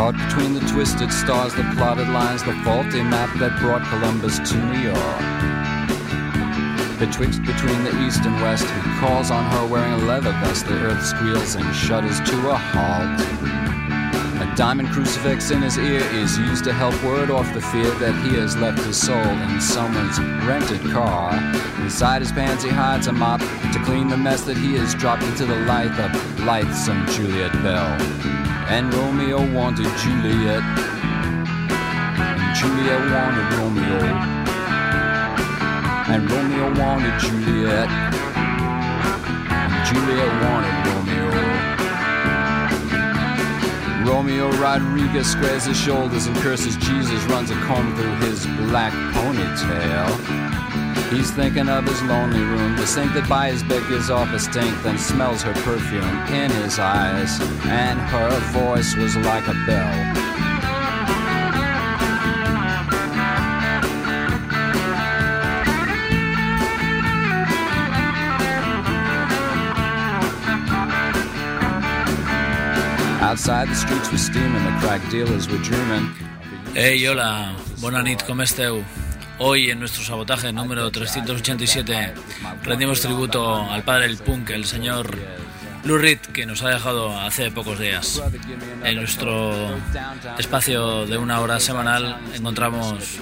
Caught between the twisted stars, the plotted lines, the faulty map that brought Columbus to New York. Betwixt between the east and west, he calls on her wearing a leather vest. The earth squeals and shudders to a halt. Diamond crucifix in his ear is used to help ward off the fear that he has left his soul in someone's rented car. Inside his pants, he hides a mop to clean the mess that he has dropped into the light of lightsome Juliet Bell. And Romeo wanted Juliet. And Juliet wanted Romeo. And Romeo wanted Juliet. And Juliet wanted Romeo. Romeo Rodriguez squares his shoulders and curses Jesus, runs a comb through his black ponytail. He's thinking of his lonely room, the sink that by his bed gives off stink, then smells her perfume in his eyes, and her voice was like a bell. Hey, hola, bona nit, com esteu? Hoy en nuestro sabotaje número 387 rendimos tributo al padre del punk, el señor Lou Reed, que nos ha dejado hace pocos días. En nuestro espacio de una hora semanal encontramos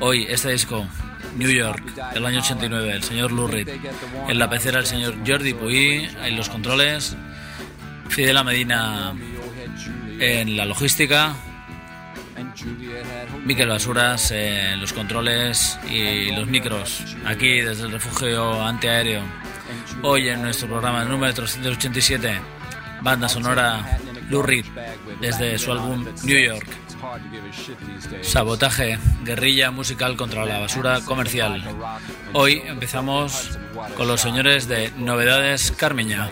hoy este disco, New York, del año 89, el señor Lou Reed. En la pecera el señor Jordi Puy, en los controles, Fidela Medina en la logística, Miquel Basuras en los controles y los micros, aquí desde el refugio antiaéreo. Hoy en nuestro programa número 387, banda sonora Lou Reed, desde su álbum New York. Sabotaje, guerrilla musical contra la basura comercial. Hoy empezamos con los señores de Novedades Carmiña.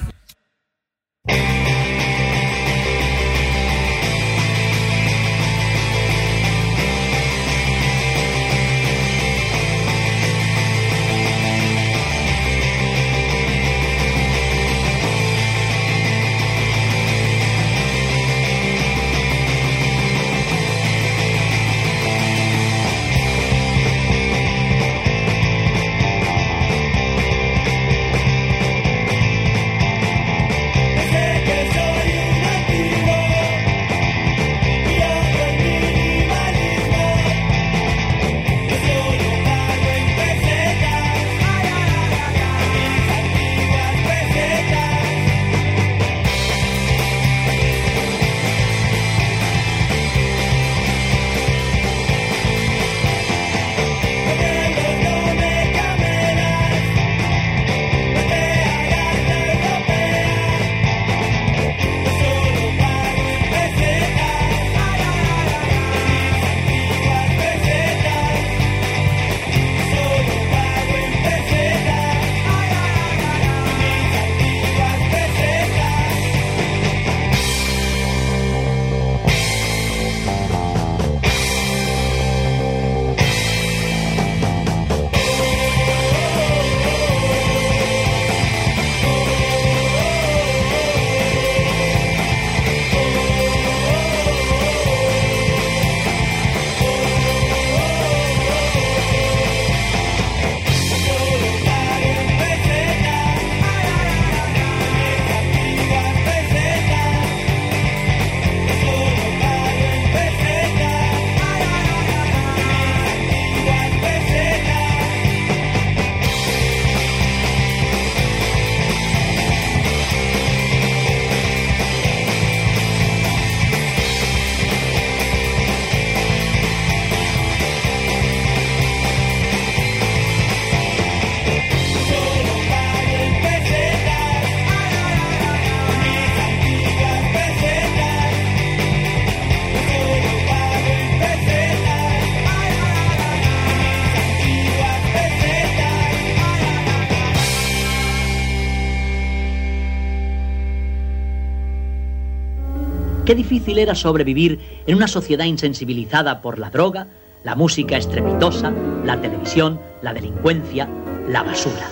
Qué difícil era sobrevivir en una sociedad insensibilizada por la droga, la música estrepitosa, la televisión, la delincuencia, la basura.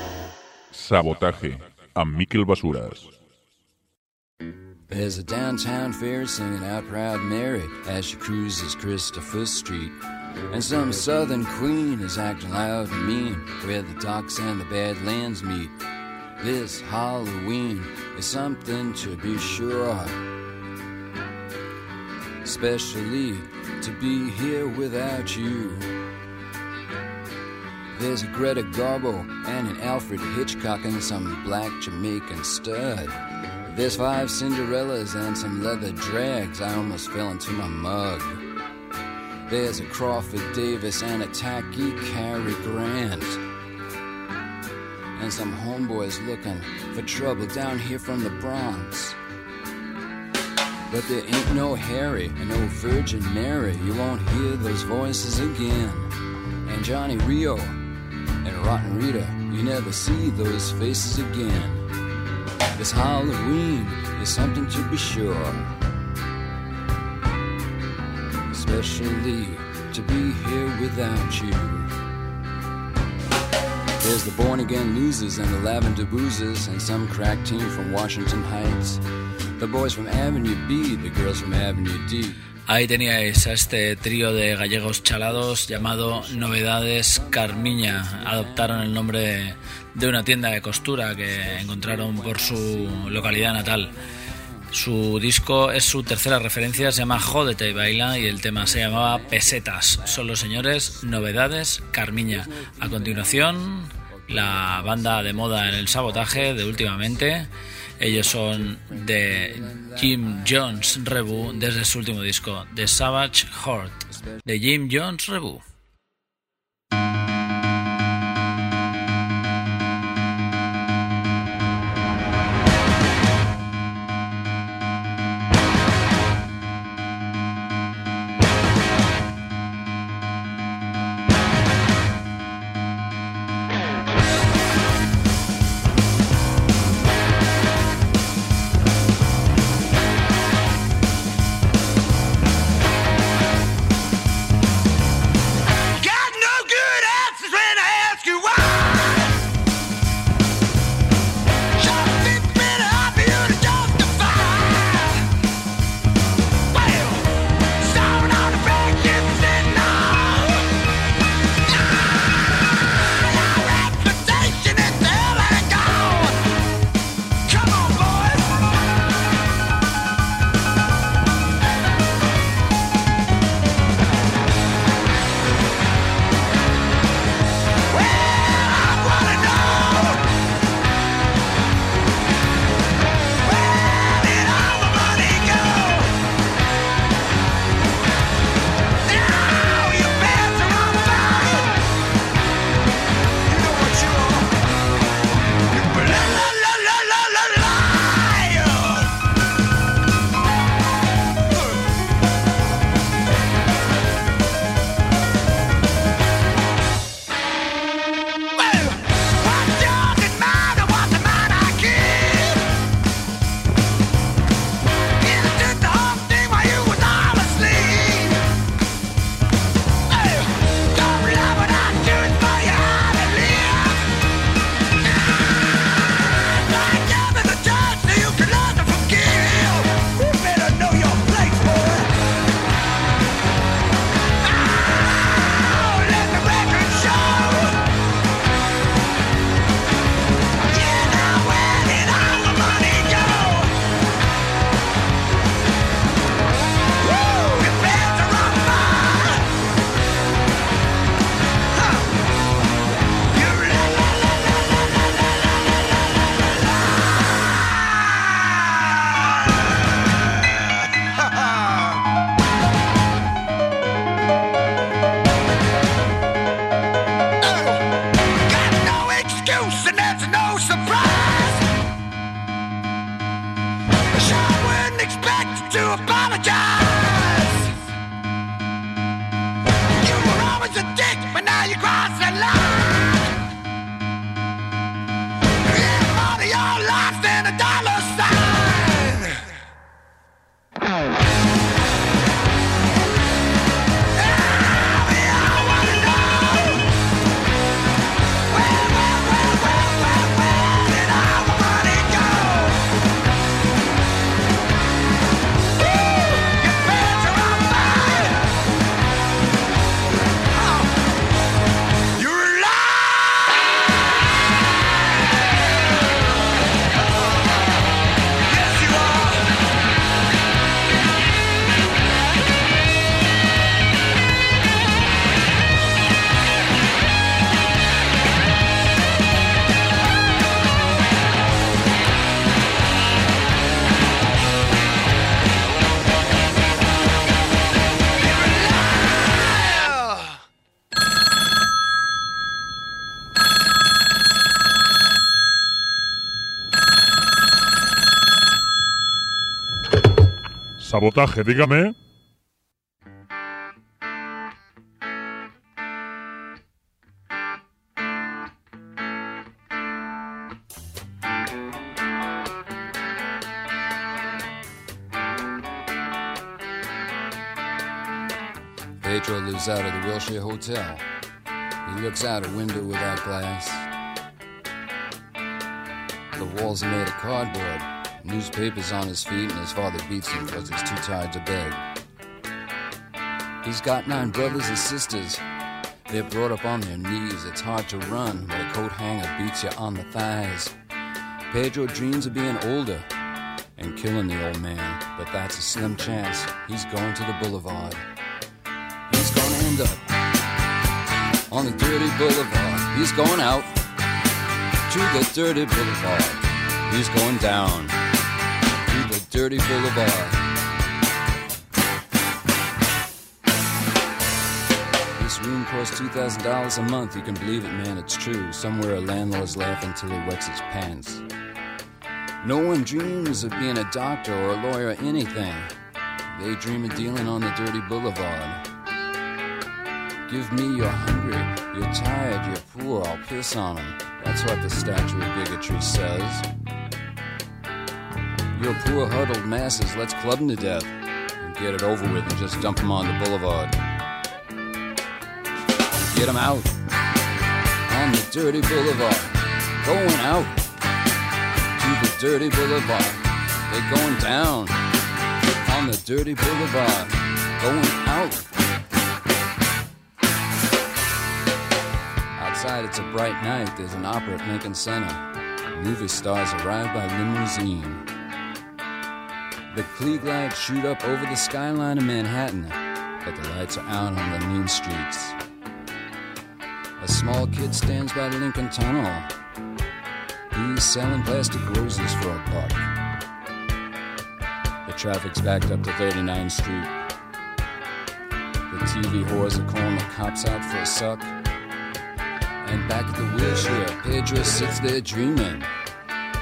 Sabotaje a Miquel Basuras. There's a downtown fair singing out Proud Mary as she cruises Christopher Street. And some southern queen is acting loud and mean where the docks and the badlands meet. This Halloween is something to be sure. Especially to be here without you. There's a Greta Garbo and an Alfred Hitchcock and some black Jamaican stud. There's five Cinderellas and some leather drags. I almost fell into my mug. There's a Crawford Davis and a tacky Cary Grant. And some homeboys looking for trouble down here from the Bronx. But there ain't no Harry and no Virgin Mary. You won't hear those voices again. And Johnny Rio and Rotten Rita, you never see those faces again. This Halloween is something to be sure. Especially to be here without you. There's the born again losers and the lavender boozers and some crack team from Washington Heights. The boys from Avenue B, the girls from Avenue D. Ahí teníais a este trío de gallegos chalados llamado Novedades Carmiña. Adoptaron el nombre de una tienda de costura que encontraron por su localidad natal. Su disco es su tercera referencia, se llama Jódete y Baila y el tema se llamaba Pesetas. Son los señores Novedades Carmiña. A continuación, la banda de moda en el sabotaje de últimamente. Ellos son de Jim Jones Rebu desde su último disco, The Savage Heart, de Jim Jones Rebu. Sabotaje, dígame. Pedro lives out of the Wilshire Hotel. He looks out a window without glass. The walls are made of cardboard. Newspapers on his feet, and his father beats him because he's too tired to beg. He's got nine brothers and sisters. They're brought up on their knees. It's hard to run when a coat hanger beats you on the thighs. Pedro dreams of being older and killing the old man, but that's a slim chance. He's going to the boulevard. He's gonna end up on the dirty boulevard. He's going out to the dirty boulevard. He's going down dirty boulevard. This room costs $2,000 a month. You can believe it, man, it's true. Somewhere a landlord's laughing till he wets his pants. No one dreams of being a doctor or a lawyer or anything. They dream of dealing on the dirty boulevard. Give me you're hungry, you're tired, you're poor, I'll piss on 'em. That's what the statue of bigotry says. You're poor, huddled masses, let's club 'em to death and get it over with and just dump 'em on the boulevard. Get 'em out on the dirty boulevard, going out to the dirty boulevard. They're going down on the dirty boulevard, going out. Outside, it's a bright night. There's an opera at Lincoln Center. Movie stars arrive by limousine. The Klieg lights shoot up over the skyline of Manhattan, but the lights are out on the mean streets. A small kid stands by the Lincoln Tunnel. He's selling plastic roses for a buck. The traffic's backed up to 39th Street. The TV whores are calling the cops out for a suck. And back at the wheelchair, Pedro sits there dreaming.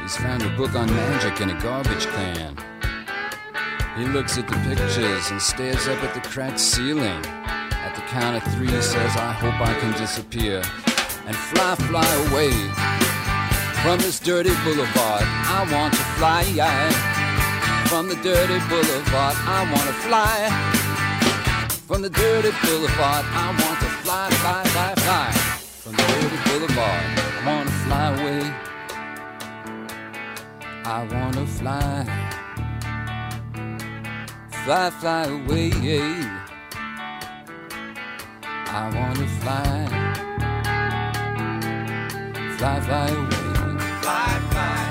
He's found a book on magic in a garbage can. He looks at the pictures and stares up at the cracked ceiling. At the count of three, he says, I hope I can disappear and fly, fly away from this dirty boulevard. I want to fly from the dirty boulevard. I want to fly from the dirty boulevard. I want to fly, fly, fly, fly from the dirty boulevard. I want to fly away. I want to fly, fly, fly away. I want to fly, fly, fly away. Fly, fly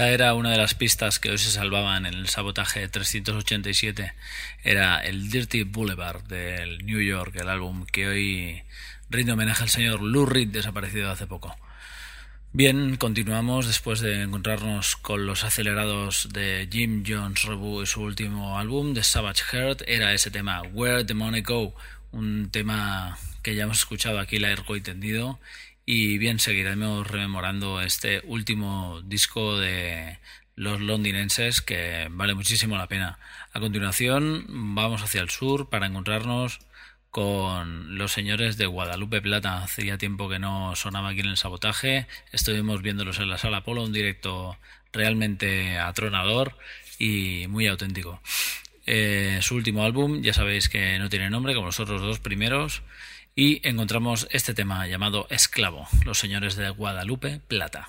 Esa era una de las pistas que hoy se salvaban en el sabotaje 387. Era el Dirty Boulevard del New York, el álbum que hoy rinde homenaje al señor Lou Reed, desaparecido hace poco. Bien, continuamos después de encontrarnos con los acelerados de Jim Jones Rebu y su último álbum, The Savage Heart, era ese tema, Where the Money Go, un tema que ya hemos escuchado aquí largo y tendido y bien seguiremos rememorando este último disco de los londinenses que vale muchísimo la pena. A continuación vamos hacia el sur para encontrarnos con los señores de Guadalupe Plata. Hacía tiempo que no sonaba aquí en el sabotaje. Estuvimos viéndolos en la sala Polo, un directo realmente atronador y muy auténtico. Eh, su último álbum, ya sabéis que no tiene nombre, como los otros dos primeros, y encontramos este tema llamado Esclavo, los señores de Guadalupe Plata.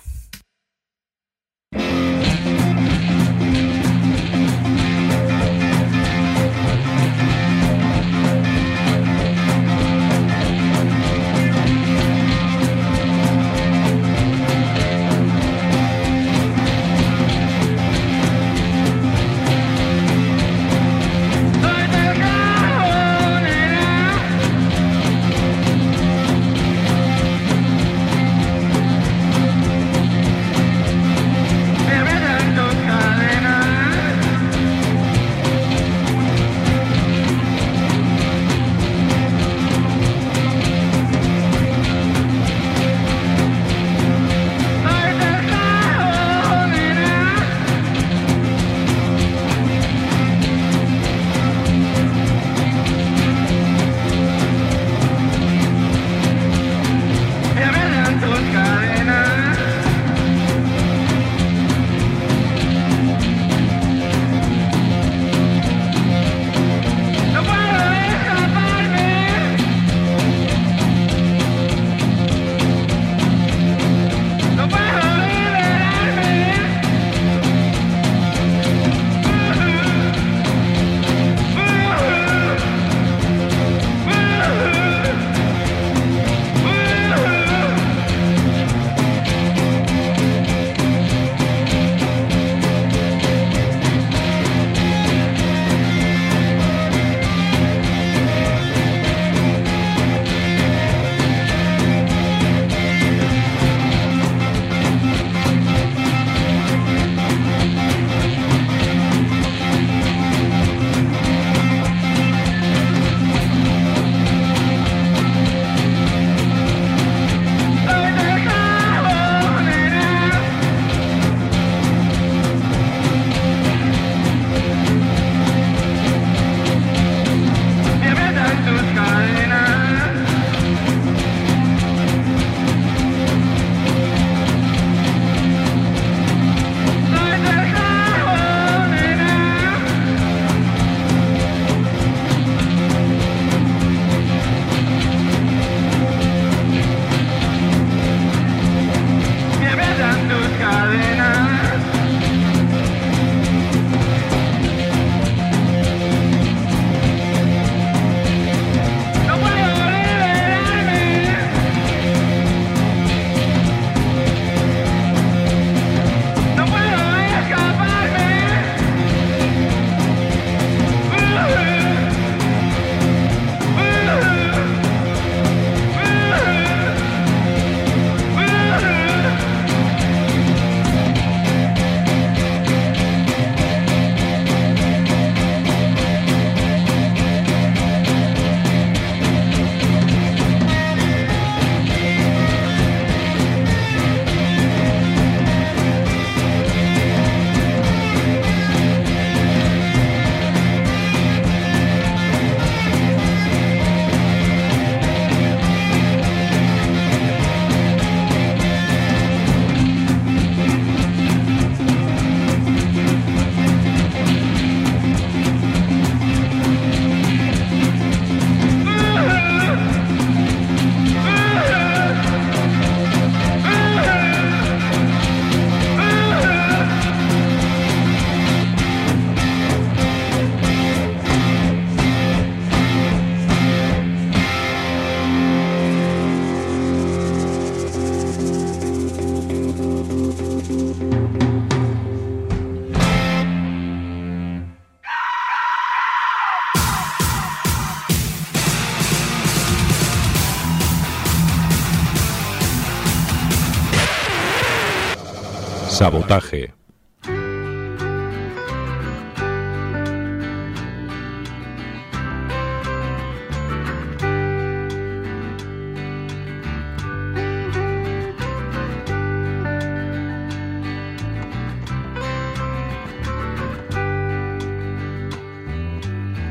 Sabotaje.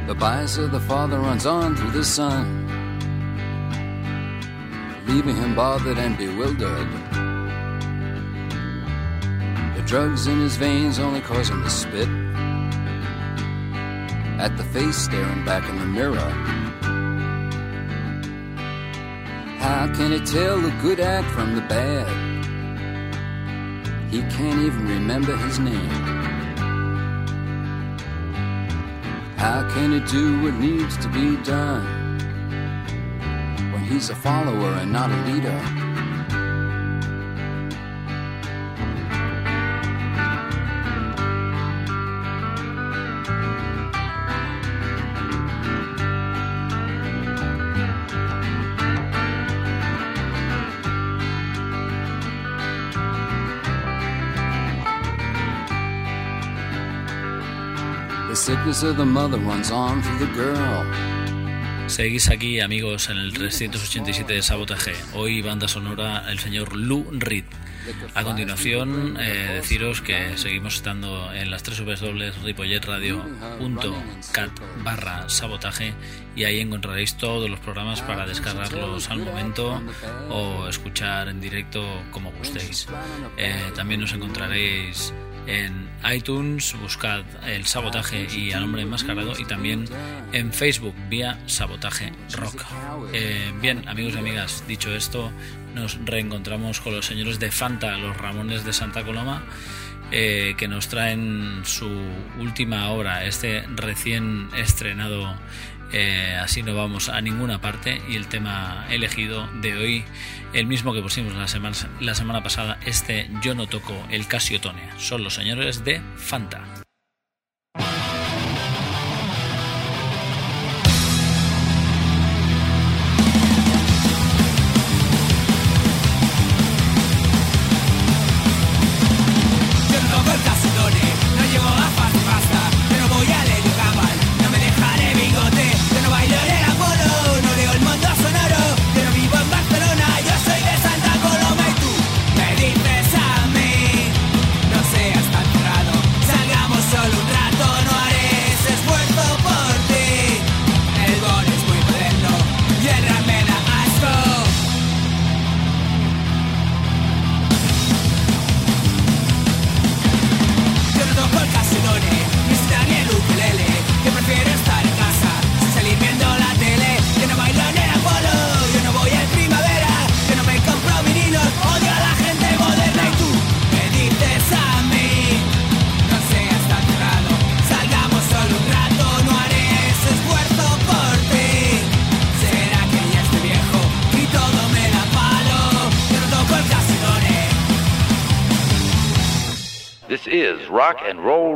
The bias of the father runs on through the son, leaving him bothered and bewildered. Drugs in his veins only cause him to spit at the face staring back in the mirror. How can he tell the good act from the bad? He can't even remember his name. How can he do what needs to be done when he's a follower and not a leader? Seguís aquí, amigos, en el 387 de Sabotaje. Hoy banda sonora el señor Lou Reed. A continuación, eh, deciros que seguimos estando en las 3 ripolletradio.cat barra sabotaje y ahí encontraréis todos los programas para descargarlos al momento o escuchar en directo como gustéis. Eh, también nos encontraréis en iTunes, buscad el sabotaje y al hombre enmascarado y también en Facebook vía sabotaje rock. Eh, bien, amigos y amigas, dicho esto, nos reencontramos con los señores de Fanta, los Ramones de Santa Coloma, eh, que nos traen su última obra, este recién estrenado eh, Así no vamos a ninguna parte y el tema elegido de hoy, el mismo que pusimos la semana, la semana pasada, este Yo no toco el Casiotone, son los señores de Fanta.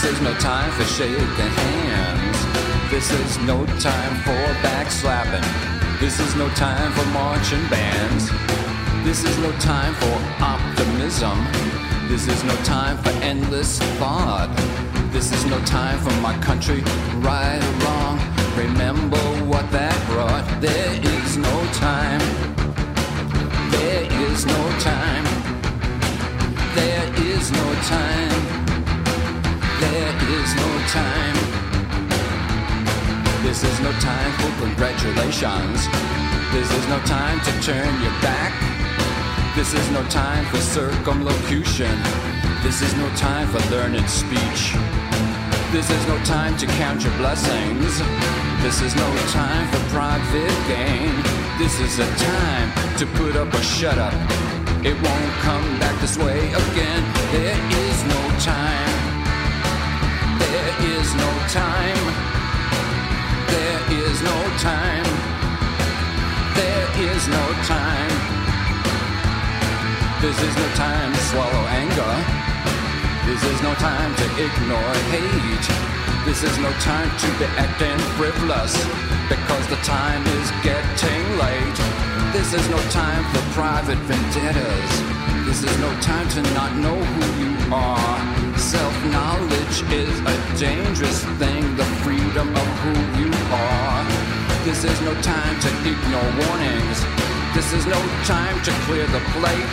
This is no time for shaking hands. This is no time for backslapping. This is no time for marching bands. This is no time for optimism. This is no time for endless thought. This is no time for my country, right or wrong. Remember what that brought. There is no time. There is no time. There is no time. Is no time. This is no time for congratulations. This is no time to turn your back. This is no time for circumlocution. This is no time for learned speech. This is no time to count your blessings. This is no time for private gain. This is a time to put up or shut up. It won't come back this way again. There is no time. There is no time. There is no time. There is no time. This is no time to swallow anger. This is no time to ignore hate. This is no time to be acting frivolous because the time is getting late. This is no time for private vendettas. This is no time to not know who you are. Self knowledge is a dangerous thing, the freedom of who you are. This is no time to ignore warnings. This is no time to clear the plate.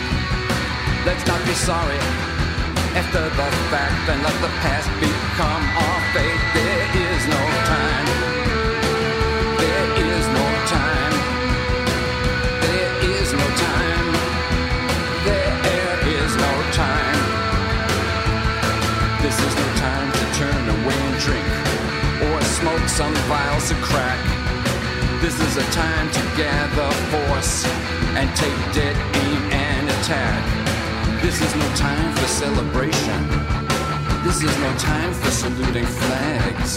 Let's not be sorry after the fact and let the past become our fate. There is no time. Drink or smoke some vials of crack. This is a time to gather force and take dead aim and attack. This is no time for celebration. This is no time for saluting flags.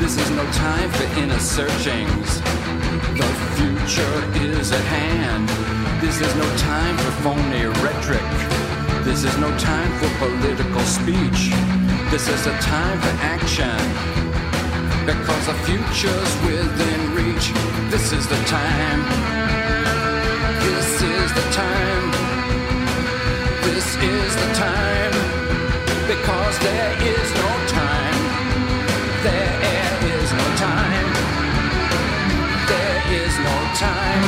This is no time for inner searchings. The future is at hand. This is no time for phony rhetoric. This is no time for political speech. This is a time for action. Because the future's within reach. This is the time. This is the time. This is the time. Because there is no time. There is no time. There is no time.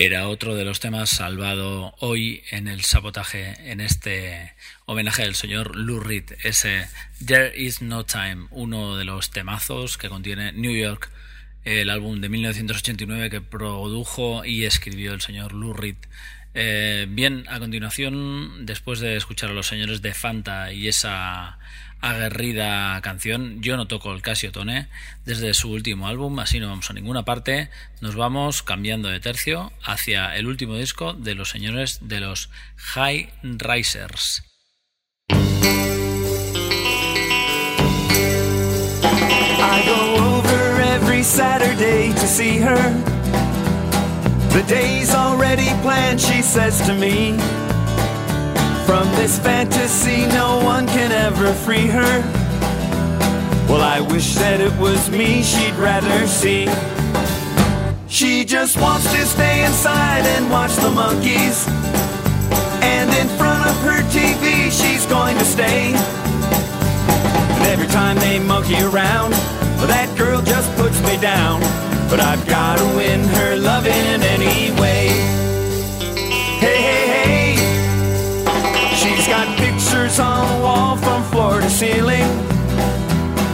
Era otro de los temas salvado hoy en el sabotaje, en este homenaje al señor Lou Reed, ese There Is No Time, uno de los temazos que contiene New York, el álbum de 1989 que produjo y escribió el señor Lou Reed. Eh, bien, a continuación, después de escuchar a los señores de Fanta y esa aguerrida canción, yo no toco el Casio Tone desde su último álbum, así no vamos a ninguna parte, nos vamos cambiando de tercio hacia el último disco de los señores de los High Risers. From this fantasy, no one can ever free her. Well, I wish that it was me she'd rather see. She just wants to stay inside and watch the monkeys. And in front of her TV, she's going to stay. And every time they monkey around, well, that girl just puts me down. But I've gotta win her loving anyway. Hey, hey, hey. To ceiling.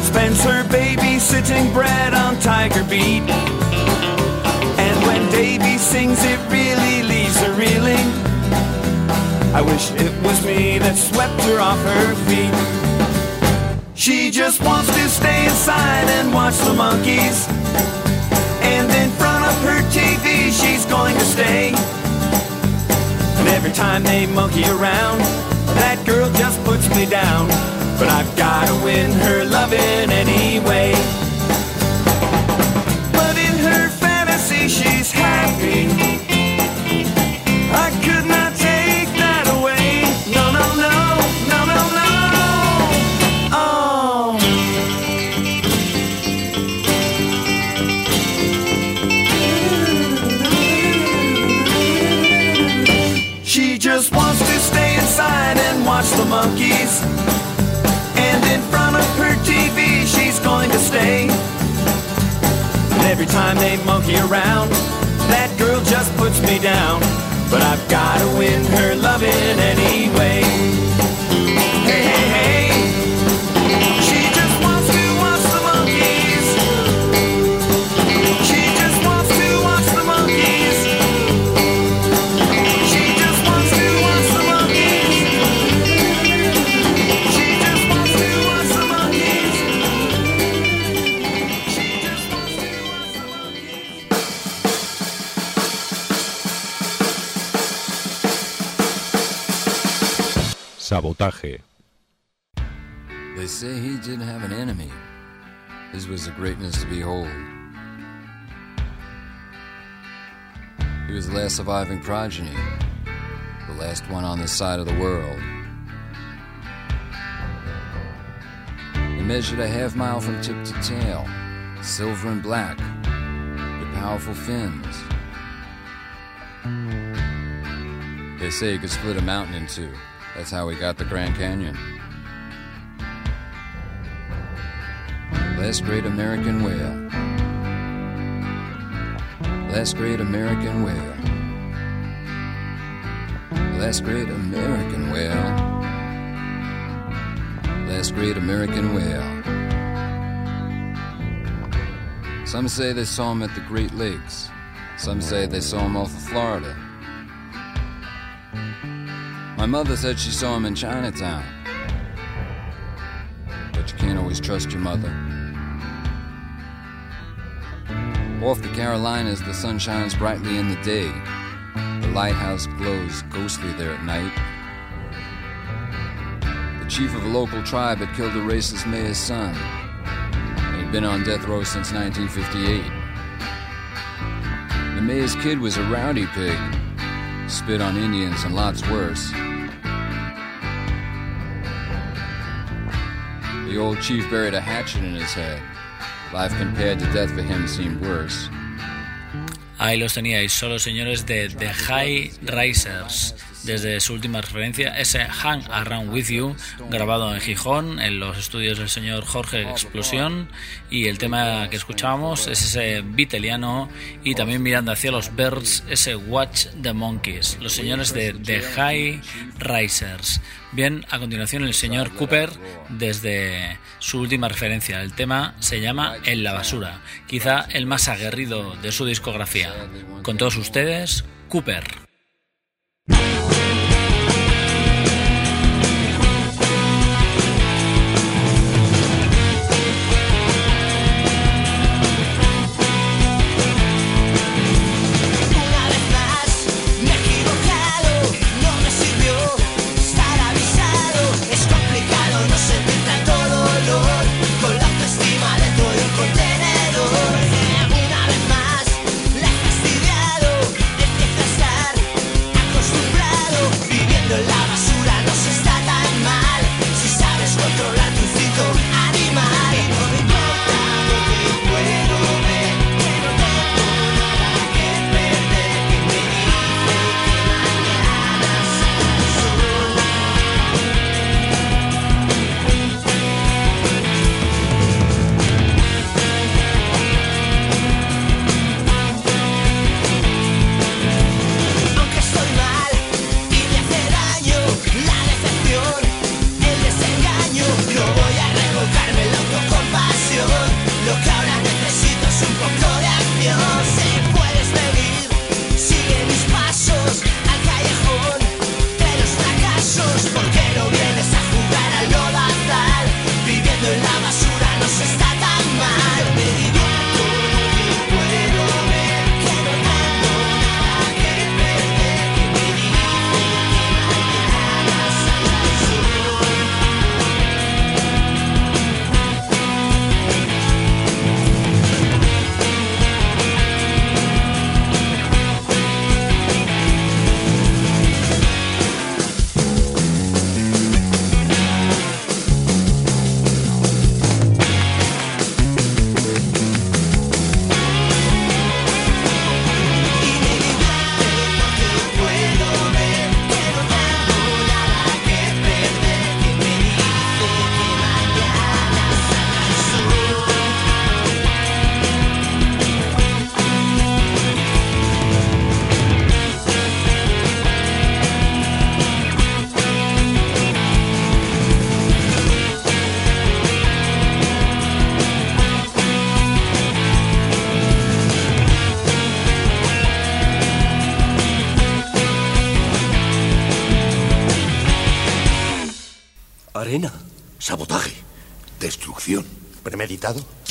Spends her babysitting bread on Tiger Beat. And when Davy sings, it really leaves her reeling. I wish it was me that swept her off her feet. She just wants to stay inside and watch the monkeys. And in front of her TV, she's going to stay. And every time they monkey around, that girl just puts me down. But I've gotta win her loving anyway. Loving anyway. Greatness to behold. He was the last surviving progeny, the last one on this side of the world. He measured a half mile from tip to tail, silver and black, with powerful fins. They say he could split a mountain in two. That's how he got the Grand Canyon. Last great American whale. Last great American whale. Last great American whale. Last great American whale. Some say they saw him at the Great Lakes. Some say they saw him off of Florida. My mother said she saw him in Chinatown. But you can't always trust your mother. Off the Carolinas, the sun shines brightly in the day. The lighthouse glows ghostly there at night. The chief of a local tribe had killed a racist mayor's son. He'd been on death row since 1958. The mayor's kid was a rowdy pig, spit on Indians and lots worse. The old chief buried a hatchet in his head. Life compared to death for him seemed worse. Ahí los teníais, son los señores de The High Risers. Desde su última referencia, ese Hang Around With You, grabado en Gijón, en los estudios del señor Jorge Explosión. Y el tema que escuchábamos es ese Viteliano y también mirando hacia los Birds, ese Watch the Monkeys. Los señores de The High Risers. Bien, a continuación el señor Cooper desde su última referencia. El tema se llama En la basura, quizá el más aguerrido de su discografía. Con todos ustedes, Cooper.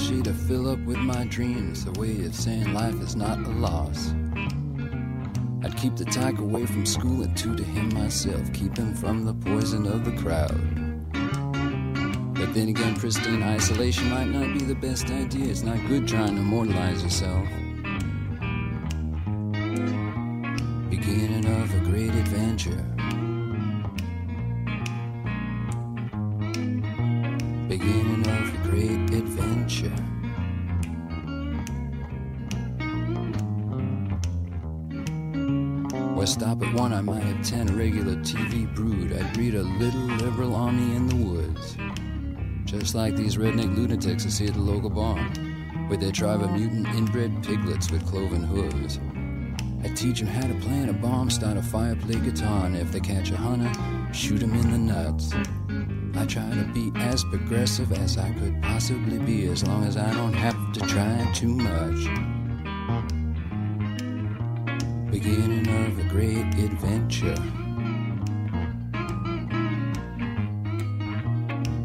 She to fill up with my dreams, a way of saying life is not a loss. I'd keep the tiger away from school and to him myself, keep him from the poison of the crowd. But then again, pristine isolation might not be the best idea. It's not good trying to immortalize yourself. One, I might have ten regular TV brood. I'd breed a little liberal army in the woods. Just like these redneck lunatics I see at the local barn, with their tribe of mutant inbred piglets with cloven hooves. I teach them how to plant a bomb, start a fire, play guitar, and if they catch a hunter, shoot him in the nuts. I try to be as progressive as I could possibly be, as long as I don't have to try too much. Beginning of great adventure.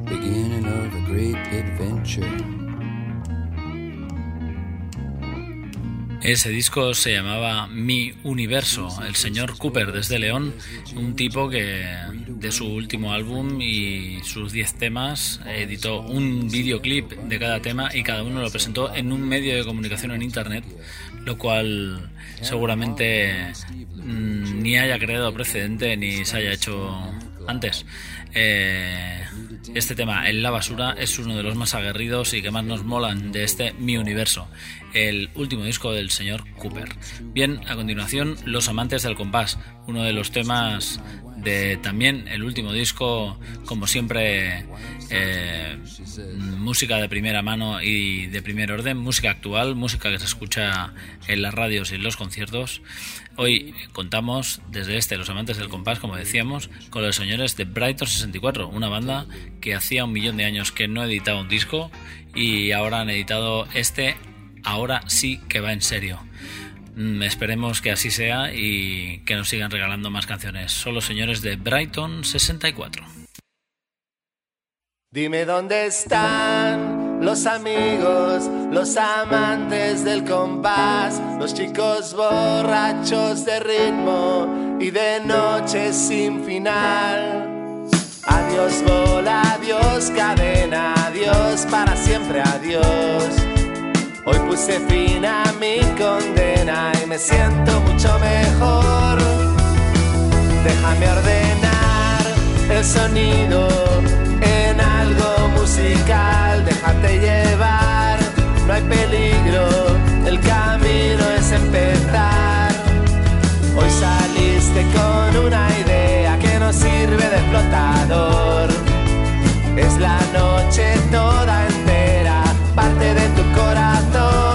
Beginning of a great adventure. Ese disco se llamaba Mi Universo, el señor Cooper desde León, un tipo que de su último álbum y sus 10 temas editó un videoclip de cada tema y cada uno lo presentó en un medio de comunicación en internet, lo cual seguramente mmm, ni haya creado precedente ni se haya hecho antes. Eh, este tema, En la basura, es uno de los más aguerridos y que más nos molan de este Mi Universo, el último disco del señor Cooper. Bien, a continuación, Los Amantes del Compás, uno de los temas también el último disco, como siempre, eh, música de primera mano y de primer orden, música actual, música que se escucha en las radios y en los conciertos. Hoy contamos desde este Los Amantes del Compás, como decíamos, con los señores de Brighton 64, una banda que hacía un millón de años que no editaba un disco y ahora han editado este, ahora sí que va en serio. Mm, esperemos que así sea y que nos sigan regalando más canciones. Son los señores de Brighton 64. Dime dónde están los amigos, los amantes del compás, los chicos borrachos de ritmo y de noche sin final. Adiós bola, adiós cadena, adiós para siempre, adiós. Hoy puse fin a mi condena y me siento mucho mejor. Déjame ordenar el sonido en algo musical. Déjate llevar, no hay peligro, el camino es empezar. Hoy saliste con una idea que no sirve de flotador. Es la noche toda entera, parte de tu corazón.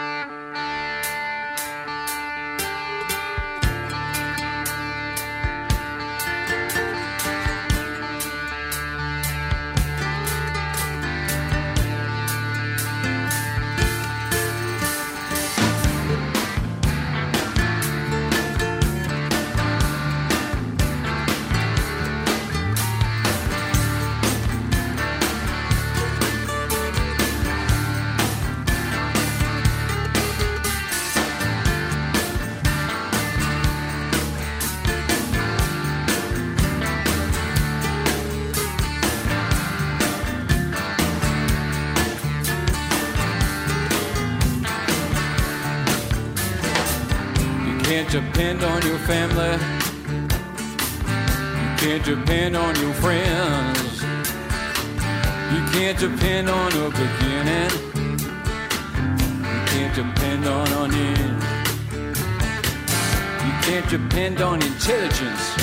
Depend on your family. You can't depend on your friends. You can't depend on a beginning. You can't depend on an end. You can't depend on intelligence.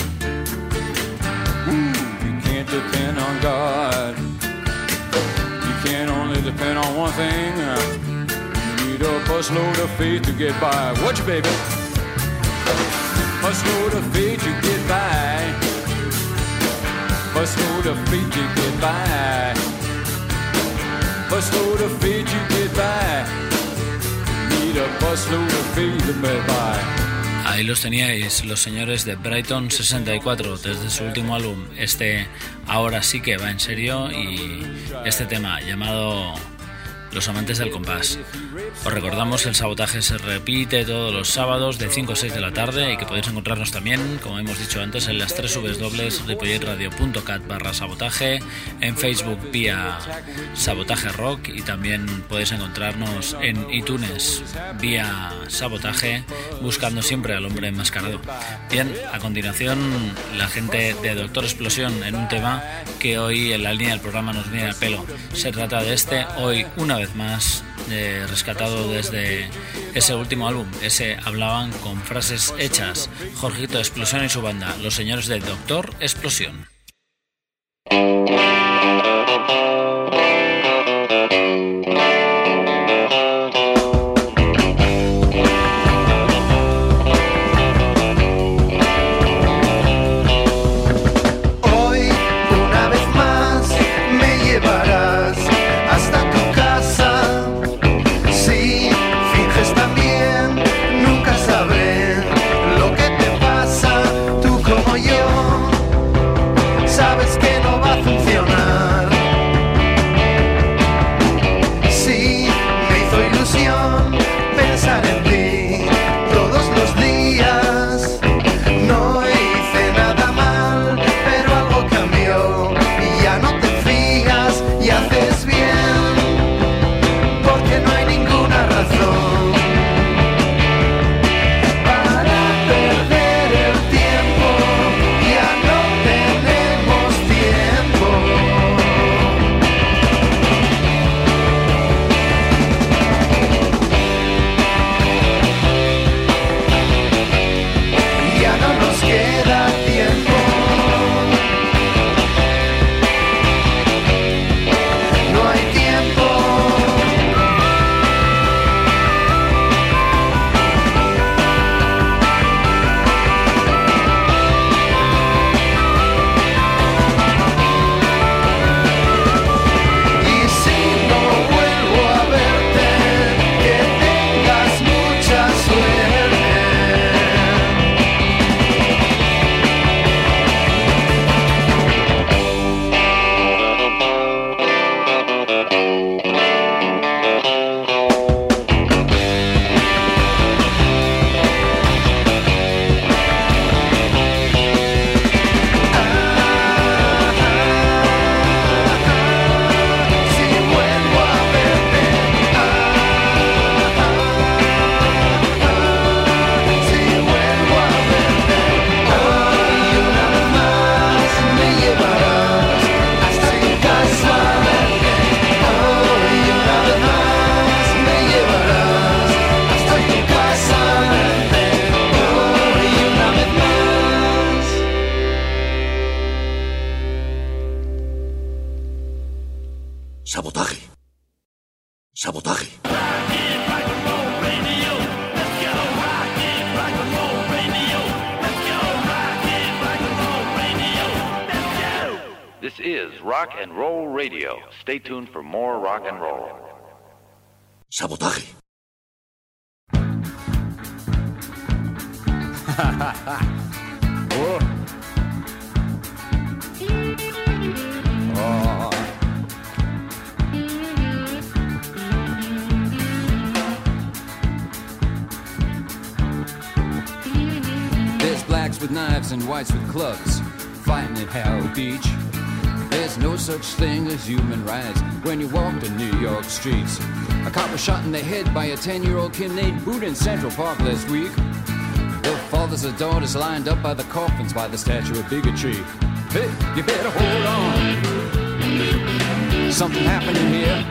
Ooh, you can't depend on God. You can only depend on one thing. You need a busload of faith to get by. Watch, baby. Ahí los teníais, los señores de Brighton 64, desde su último álbum, este ahora sí que va en serio y este tema llamado Los amantes del compás. Os recordamos que el sabotaje se repite todos los sábados de 5 a 6 de la tarde y que podéis encontrarnos también, como hemos dicho antes, en las 3 www.ripolletradio.cat barra sabotaje, en Facebook vía sabotaje rock y también podéis encontrarnos en iTunes vía sabotaje buscando siempre al hombre enmascarado. Bien, a continuación la gente de Doctor Explosión en un tema que hoy en la línea del programa nos viene al pelo. Se trata de este, hoy una vez más, eh, rescatado desde ese último álbum, ese hablaban con frases hechas. Jorgito Explosión y su banda, los señores de Doctor Explosión. Oh. with knives and whites with clubs fighting at Howard Beach. There's no such thing as human rights when you walk the New York streets. A cop was shot in the head by a 10 year old kid named Boot in Central Park last week. The fathers and daughters lined up by the coffins by the statue of bigotry. Hey, you better hold on. Something happening here.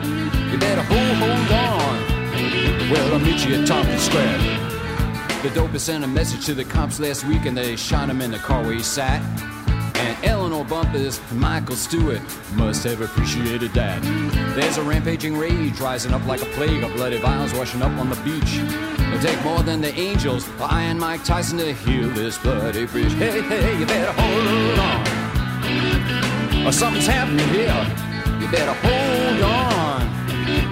You better hold, hold on. Well, I'll meet you at Tompkins Square. The dopest sent a message to the cops last week and they shot him in the car where he sat. And Bumpurs Michael Stewart must have appreciated that. There's a rampaging rage rising up like a plague of bloody vials washing up on the beach. It'll take more than the angels or Iron Mike Tyson to heal this bloody breach. Hey, hey, you better hold on. Or something's happening here. You better hold on.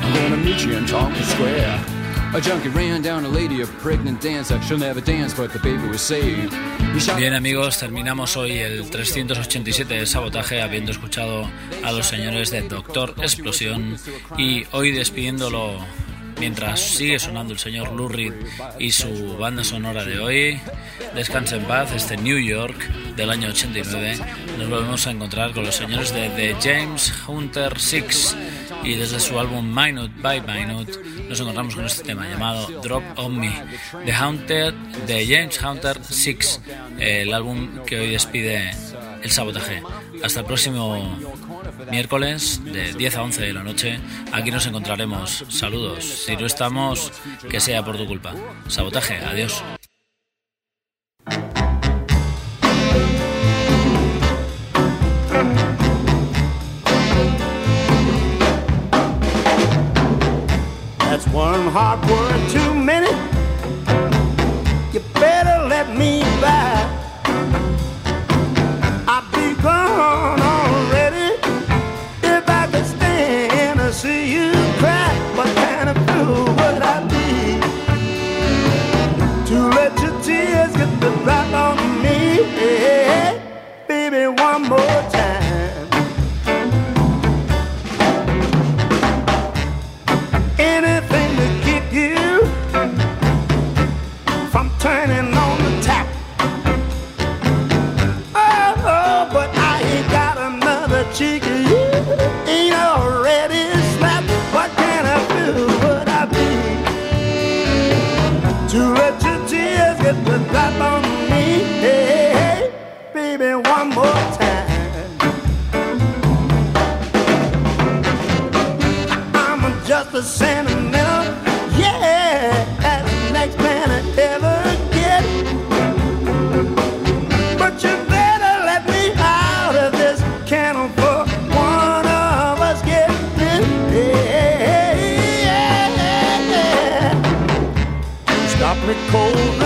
I'm gonna meet you in Tompkins Square. Bien amigos, terminamos hoy el 387 de Sabotaje habiendo escuchado a los señores de Doctor Explosión. Y hoy despidiéndolo mientras sigue sonando el señor Lou Reed y su banda sonora de hoy, Descansa en paz, este New York del año 89, nos volvemos a encontrar con los señores de The James Hunter Six. Y desde su álbum Minute by Minute nos encontramos con este tema llamado Drop on Me, The Haunted, de James Hunter Six, el álbum que hoy despide el sabotaje. Hasta el próximo miércoles de 10 a 11 de la noche. Aquí nos encontraremos. Saludos. Si no estamos, que sea por tu culpa. Sabotaje. Adiós. That's one hard word too many. You better let me by. Cold